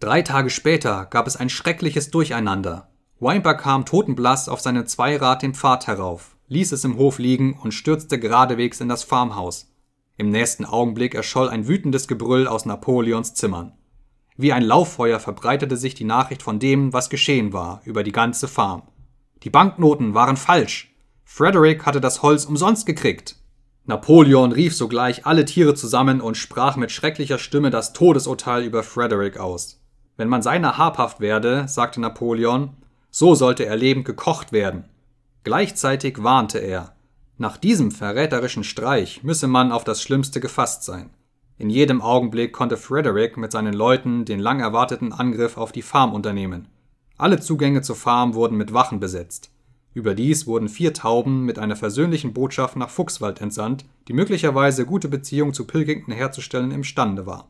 Drei Tage später gab es ein schreckliches Durcheinander. Wimper kam totenblass auf seinem Zweirad den Pfad herauf, ließ es im Hof liegen und stürzte geradewegs in das Farmhaus. Im nächsten Augenblick erscholl ein wütendes Gebrüll aus Napoleons Zimmern. Wie ein Lauffeuer verbreitete sich die Nachricht von dem, was geschehen war, über die ganze Farm. Die Banknoten waren falsch. Frederick hatte das Holz umsonst gekriegt. Napoleon rief sogleich alle Tiere zusammen und sprach mit schrecklicher Stimme das Todesurteil über Frederick aus. Wenn man seiner habhaft werde, sagte Napoleon, so sollte er lebend gekocht werden. Gleichzeitig warnte er, nach diesem verräterischen Streich müsse man auf das Schlimmste gefasst sein. In jedem Augenblick konnte Frederick mit seinen Leuten den lang erwarteten Angriff auf die Farm unternehmen. Alle Zugänge zur Farm wurden mit Wachen besetzt. Überdies wurden vier Tauben mit einer versöhnlichen Botschaft nach Fuchswald entsandt, die möglicherweise gute Beziehungen zu Pilkington herzustellen imstande war